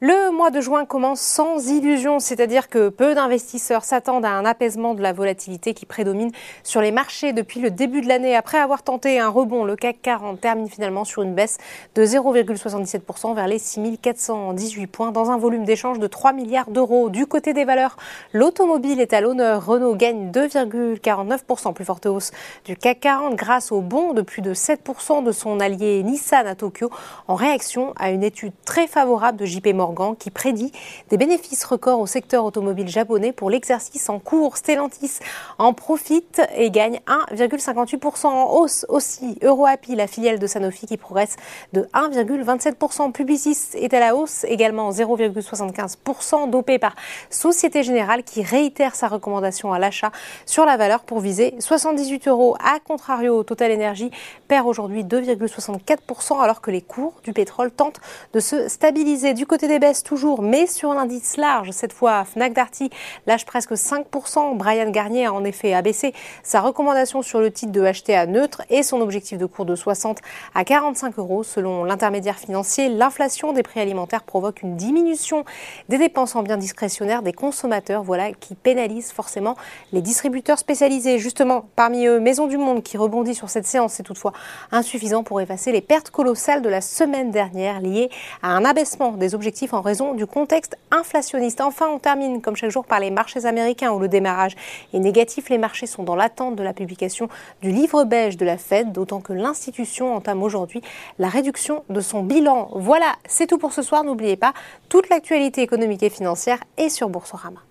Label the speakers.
Speaker 1: Le mois de juin commence sans illusion, c'est-à-dire que peu d'investisseurs s'attendent à un apaisement de la volatilité qui prédomine sur les marchés depuis le début de l'année. Après avoir tenté un rebond, le CAC 40 termine finalement sur une baisse de 0,77% vers les 6418 points dans un volume d'échange de 3 milliards d'euros. Du côté des valeurs, l'automobile est à l'honneur. Renault gagne 2,49%, plus forte hausse du CAC 40 grâce au bond de plus de 7% de son allié Nissan à Tokyo en réaction à une étude très favorable de JP Morgan qui prédit des bénéfices records au secteur automobile japonais pour l'exercice en cours. Stellantis en profite et gagne 1,58% en hausse aussi. EuroAPI, la filiale de Sanofi qui progresse de 1,27%. Publicis est à la hausse également 0,75% dopé par Société Générale qui réitère sa recommandation à l'achat sur la valeur pour viser 78 euros. A contrario, Total Energy perd aujourd'hui 2,64% alors que les cours du pétrole tentent de se stabiliser. Du côté des baisse toujours, mais sur l'indice large. Cette fois, Fnac Darty lâche presque 5%. Brian Garnier a en effet abaissé sa recommandation sur le titre de acheter à neutre et son objectif de cours de 60 à 45 euros. Selon l'intermédiaire financier, l'inflation des prix alimentaires provoque une diminution des dépenses en biens discrétionnaires des consommateurs, voilà, qui pénalise forcément les distributeurs spécialisés. Justement, parmi eux, Maison du Monde qui rebondit sur cette séance, c'est toutefois insuffisant pour effacer les pertes colossales de la semaine dernière liées à un abaissement des objectifs en raison du contexte inflationniste. Enfin, on termine comme chaque jour par les marchés américains où le démarrage est négatif. Les marchés sont dans l'attente de la publication du livre beige de la Fed, d'autant que l'institution entame aujourd'hui la réduction de son bilan. Voilà, c'est tout pour ce soir. N'oubliez pas, toute l'actualité économique et financière est sur Boursorama.